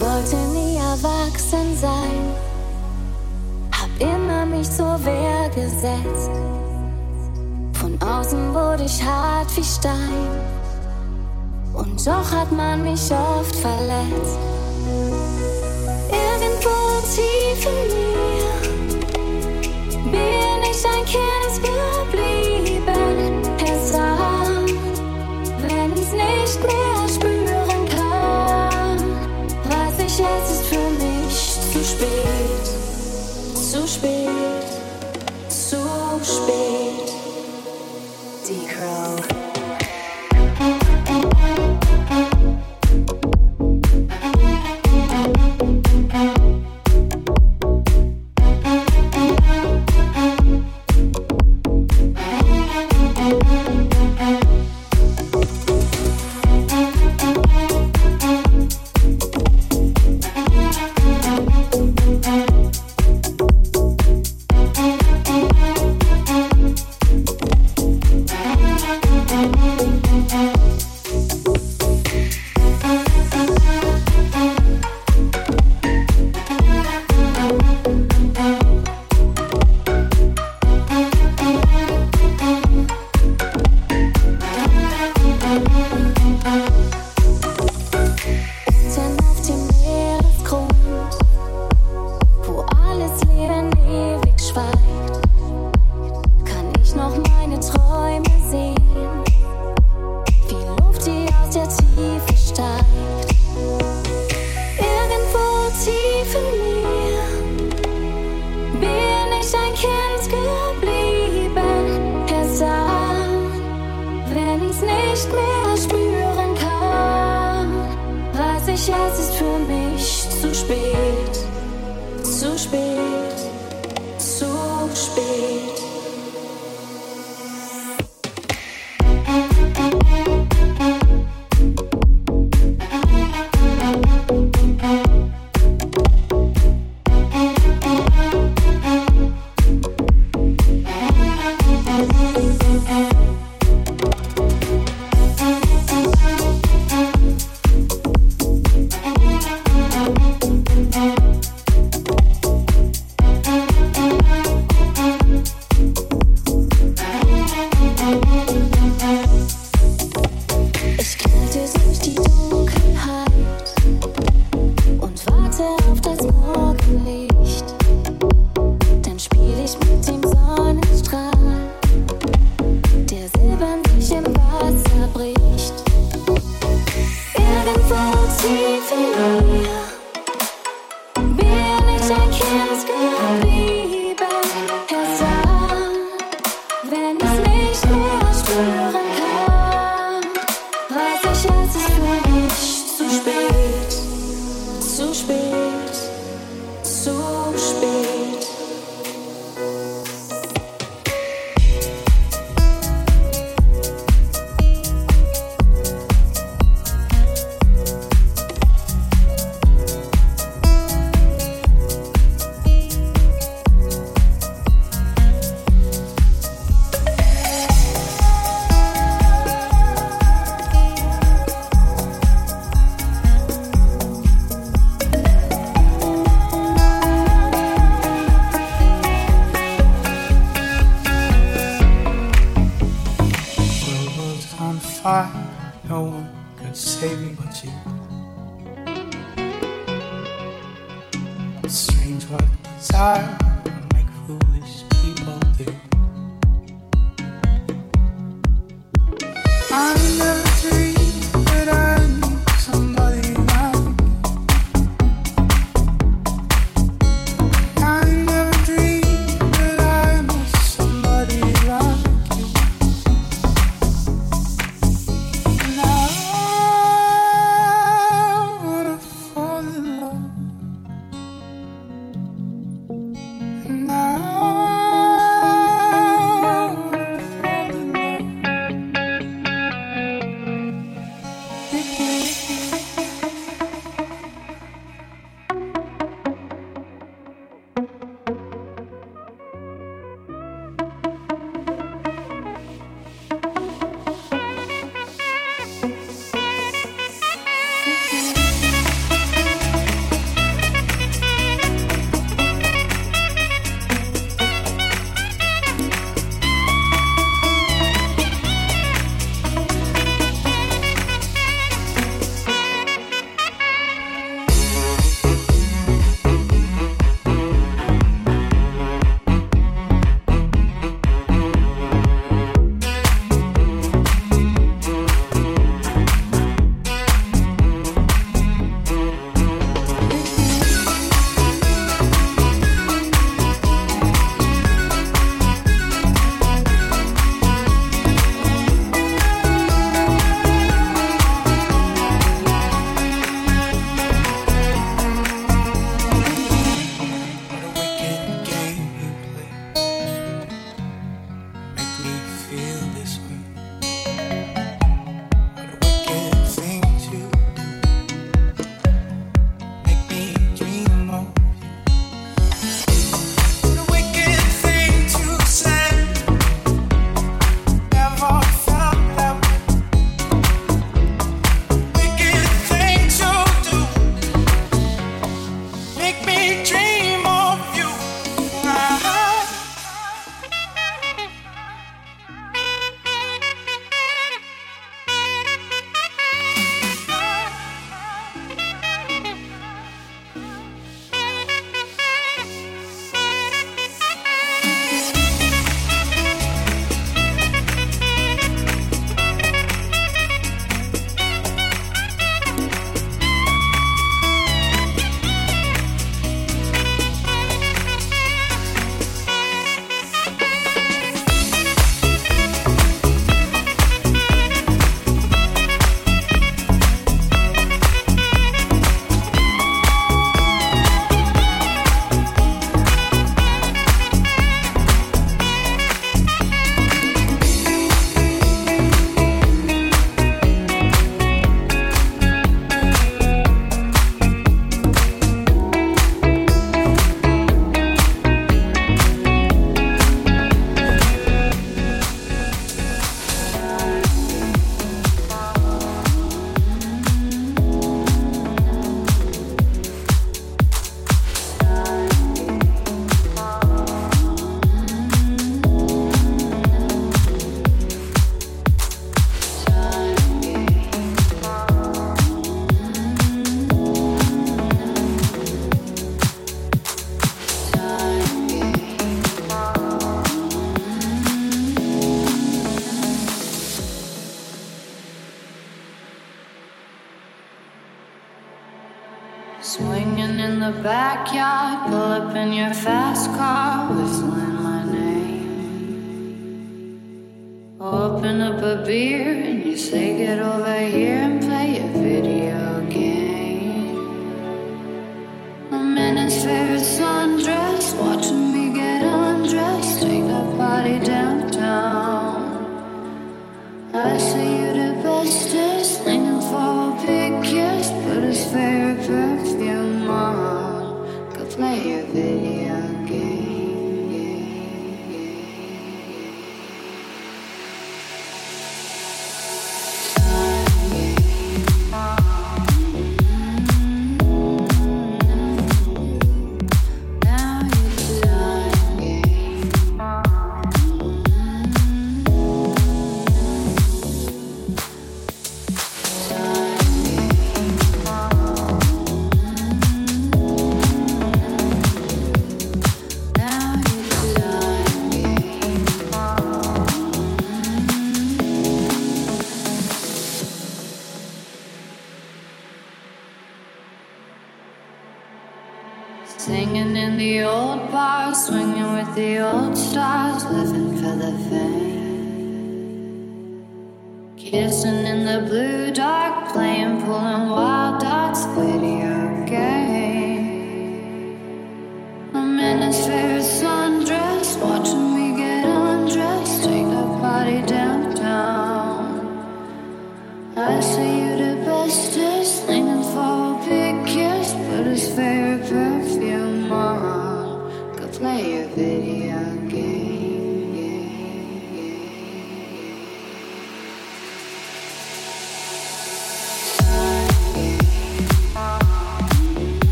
Wollte nie erwachsen sein, hab immer mich zur Wehr gesetzt. Von außen wurde ich hart wie Stein, und doch hat man mich oft verletzt. Irgendwo tief in mir bin ich ein Kind geblieben.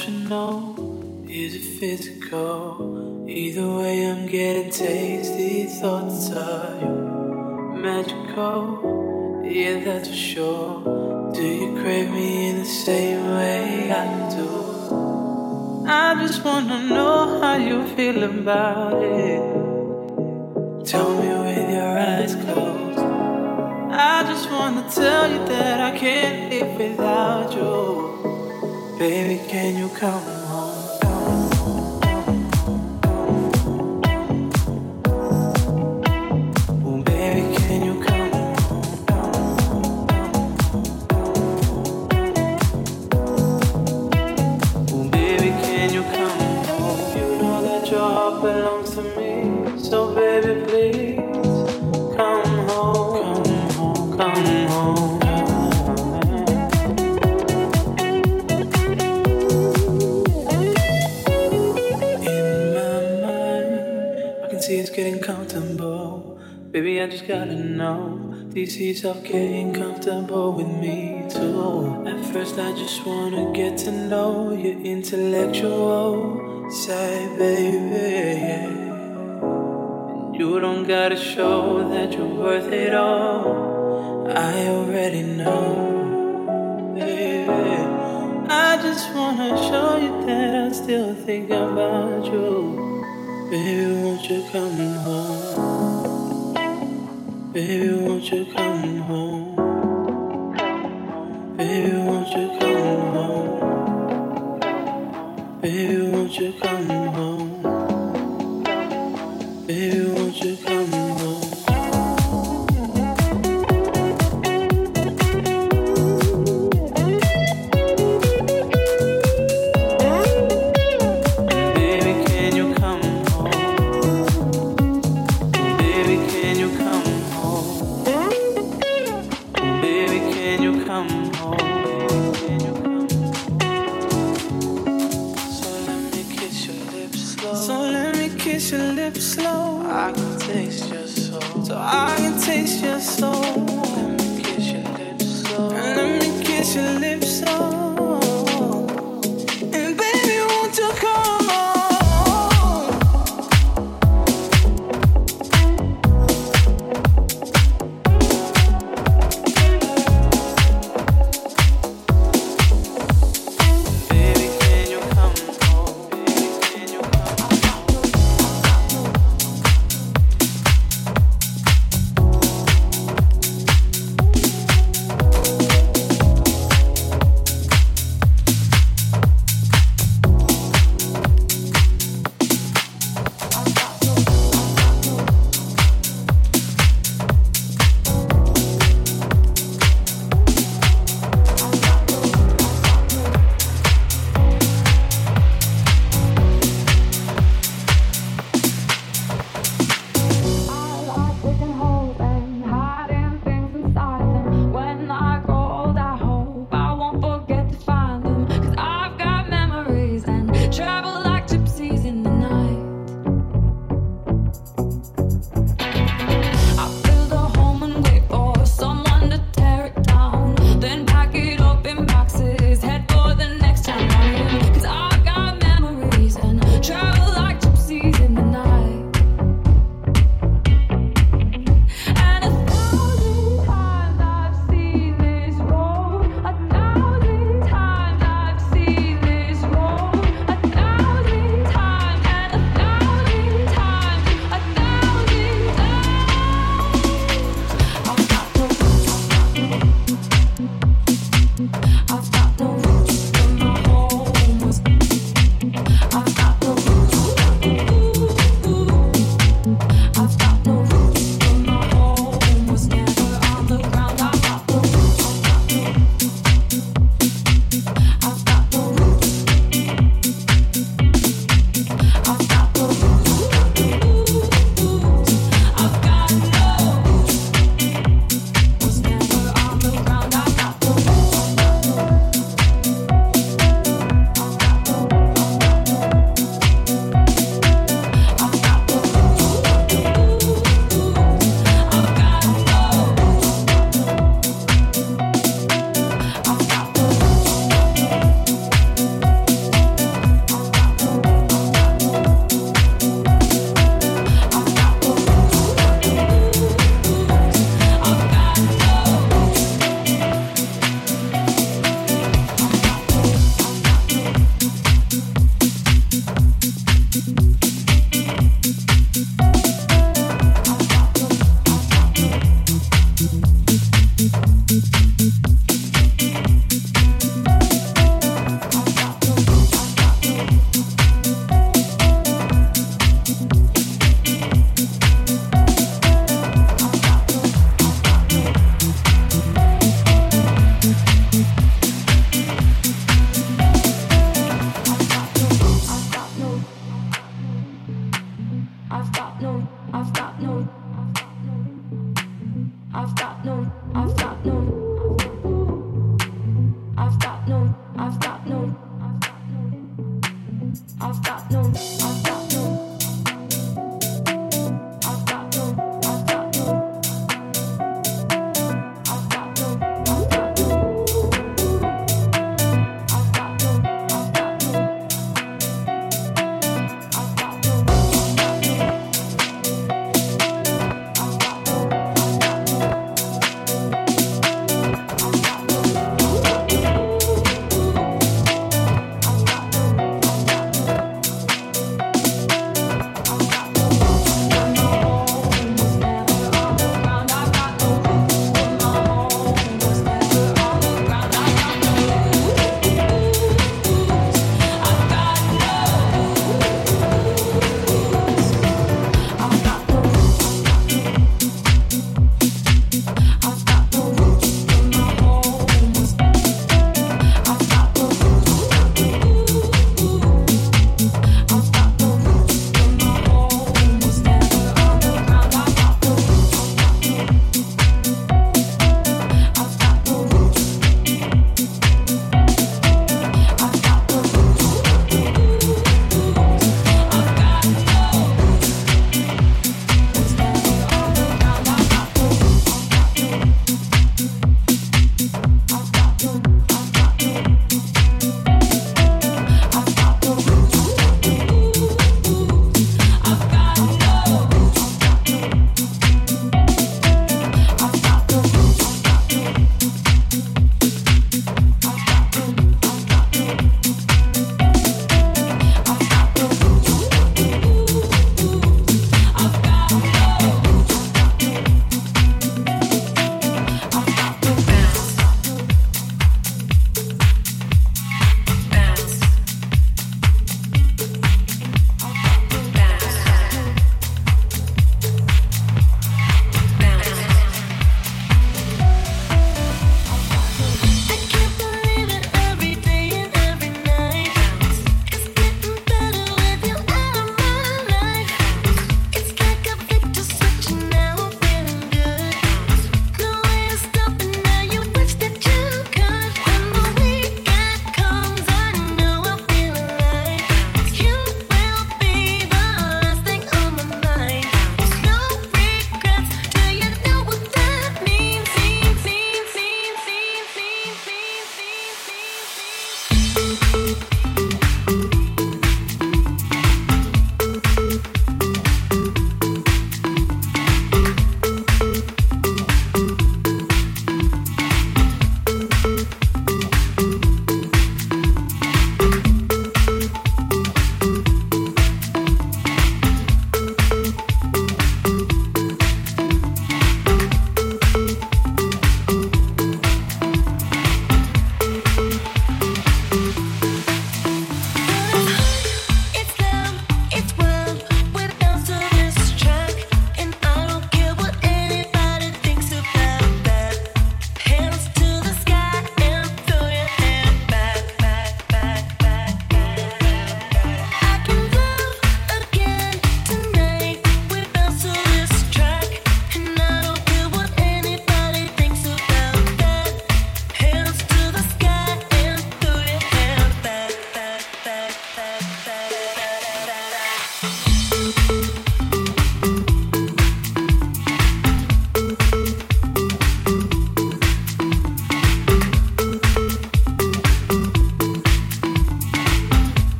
Is it physical? Either way, I'm getting tasty thoughts of you. Magical, yeah, that's for sure. Do you crave me in the same way I do? I just wanna know how you feel about it. Tell me with your eyes closed. I just wanna tell you that I can't live without you. Baby, can you come gotta know. You see yourself getting comfortable with me too? At first, I just wanna get to know your intellectual side, baby. And you don't gotta show that you're worth it all. I already know, baby. I just wanna show you that I still think about you. Baby, won't you come home? Baby, won't you come home? Baby,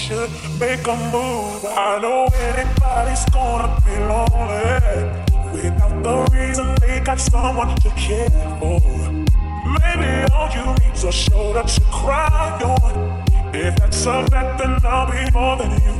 should make a move. I know anybody's gonna be lonely without the reason they got someone to care for. Maybe all you need's a shoulder to cry on. If that's a bet, then I'll be more than you.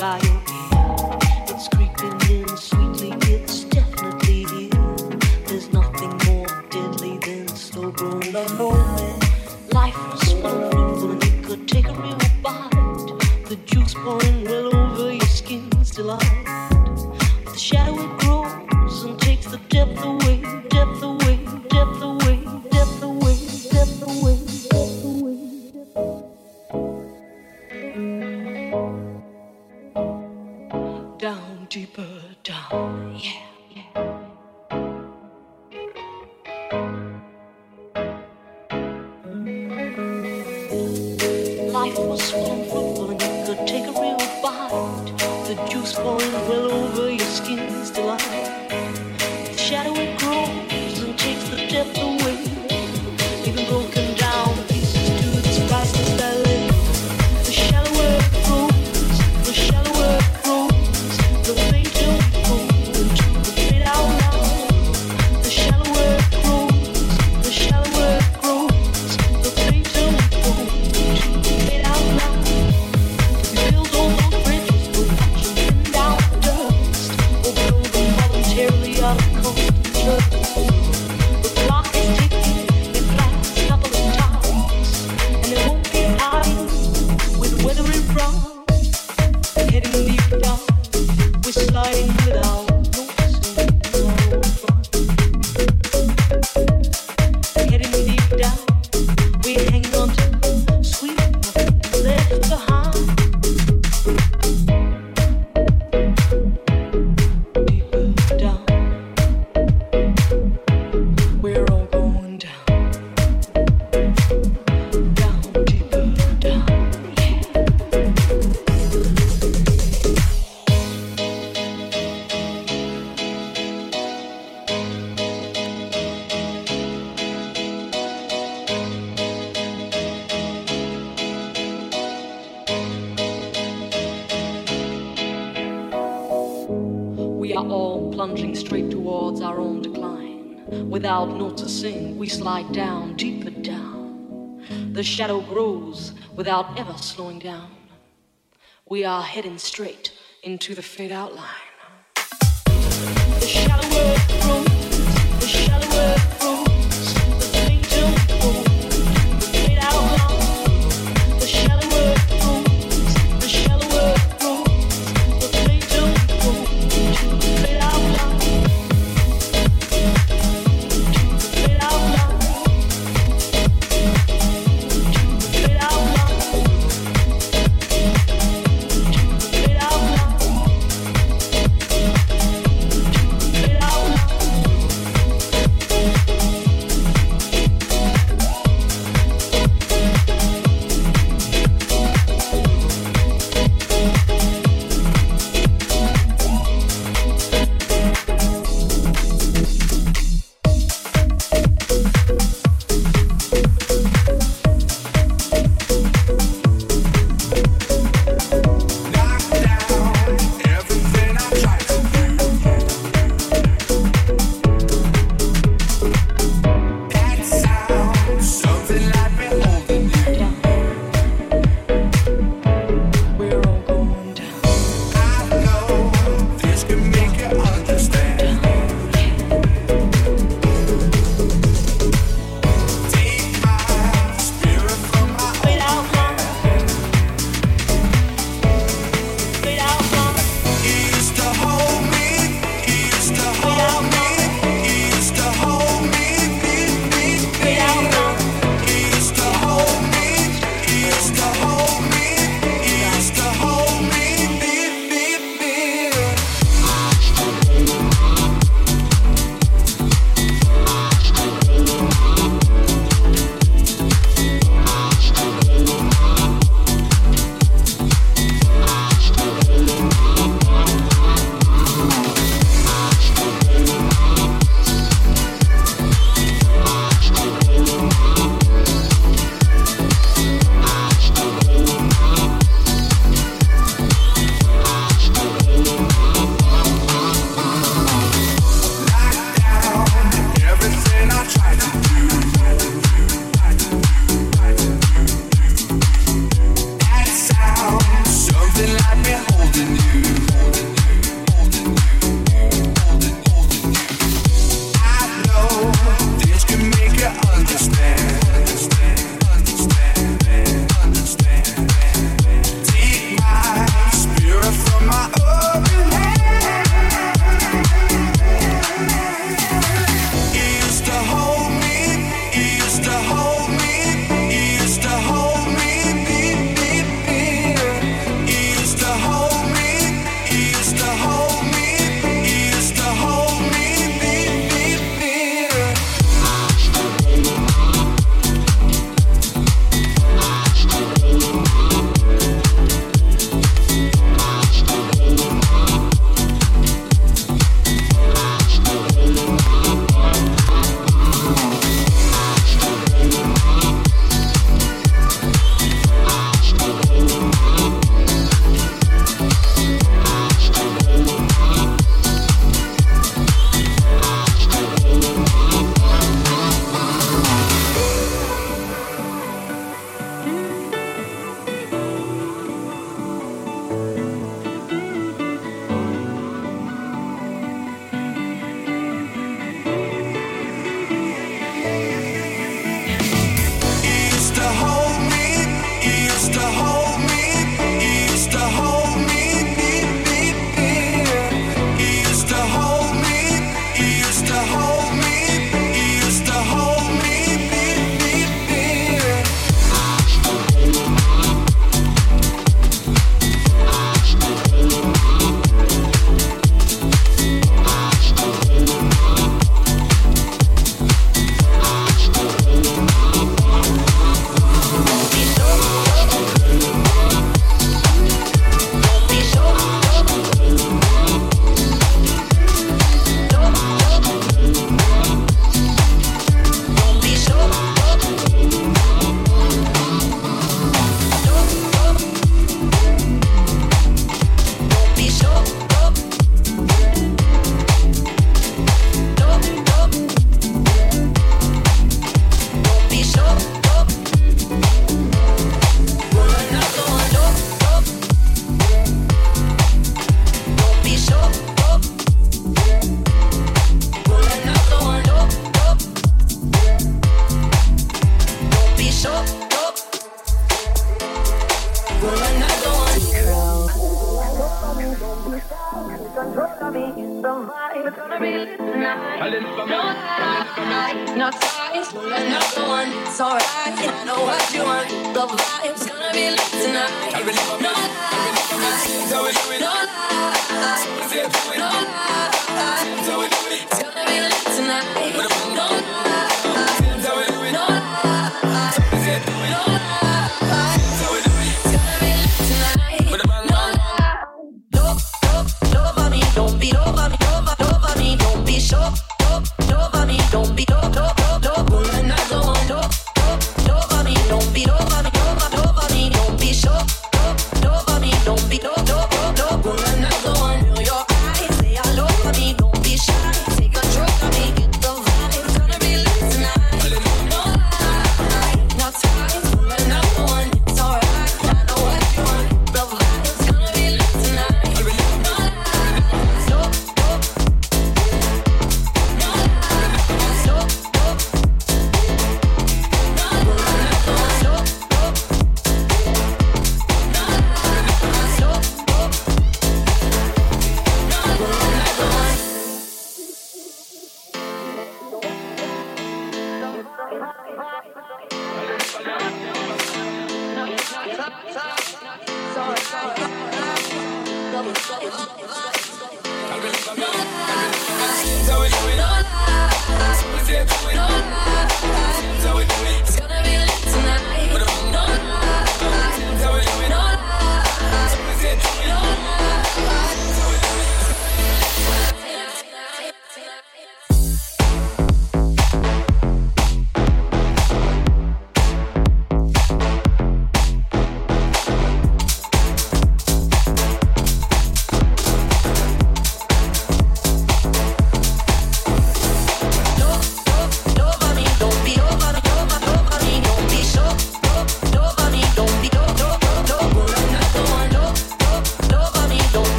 rayo without ever slowing down. We are heading straight into the fade out line.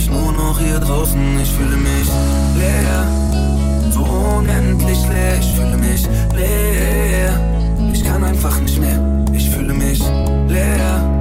mich nur noch hier draußen. Ich fühle mich leer, so unendlich leer. Ich fühle mich leer, ich kann einfach nicht mehr. Ich fühle mich leer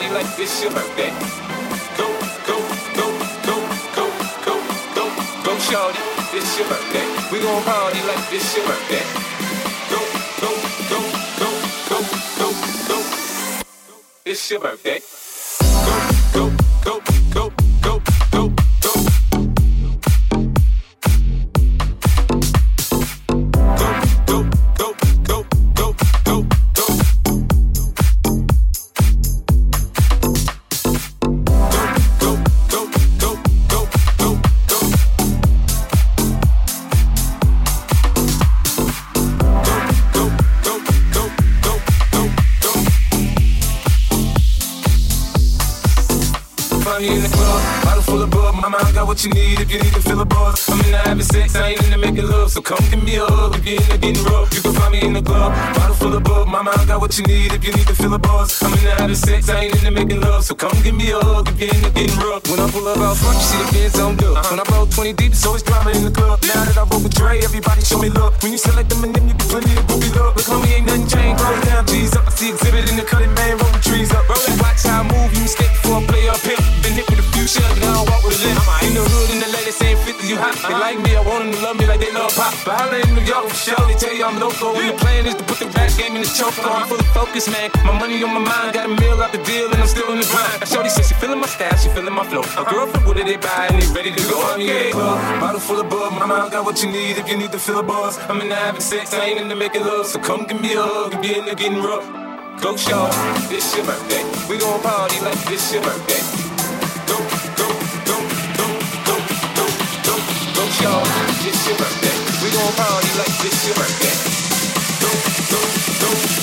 it's your birthday. Go, go, go, go, go, go, go, go, shorty, it's your birthday. We gon' party like it's your birthday. Go, go, go, go, go, go, go, it's your birthday. Go, go, go, go. So come give me a hug if you're into getting rough. You can find me in the club, bottle full of bug. Mama, I got what you need if you need to feel a buzz. I'm in into having sex, I ain't into making love. So come give me a hug if you're into getting rough. When I pull up out front, you see the Benz on good. Uh-huh. When I roll 20 deep, it's always drama in the club. Now that I roll with Dre, everybody show me love. When you select Eminem, you get plenty of booby love. Look, homie, ain't nothing changed. Roll down, G's up. I see exhibit in the cutting, man, roll the trees up. Roll that, watch how I move. You mistake before I play up here. Been hit a few I walk with a limp. In the hood, in the ladies say 50, you hot. They like me, I want them to love me like they love pop. But holla in New York for sure, they tell you I'm local. And the plan is to put the rap game in the choke. I'm fully focused, man. My money on my mind, got a meal out the deal, and I'm still in the grind. Now, Shorty says she feeling my style, she feeling my flow. A girlfriend, what did they buy? And they ready to go on yeah. club. Bottle full of bug, mama, I got what you need if you need to fill a buzz. I'm in the having sex, I ain't into making love, so come give me a hug if you're into getting rough. Go show, it's your birthday. We gon' party like it's your birthday. Show, it's your birthday. We gon' party like it's your birthday. Go, go, go,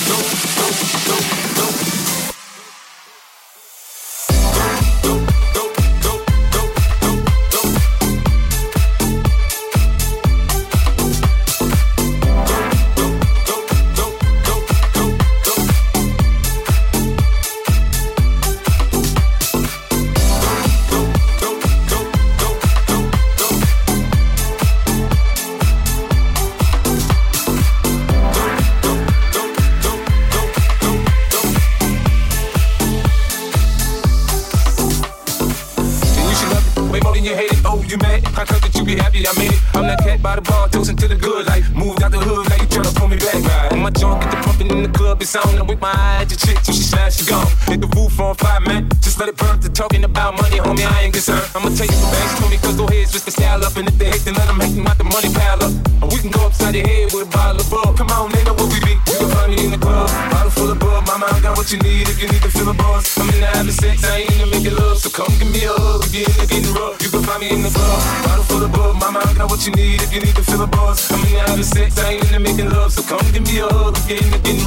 you need if you need to feel a buzz. I'm in the having sex, I ain't into making love. So come give me a hug rough.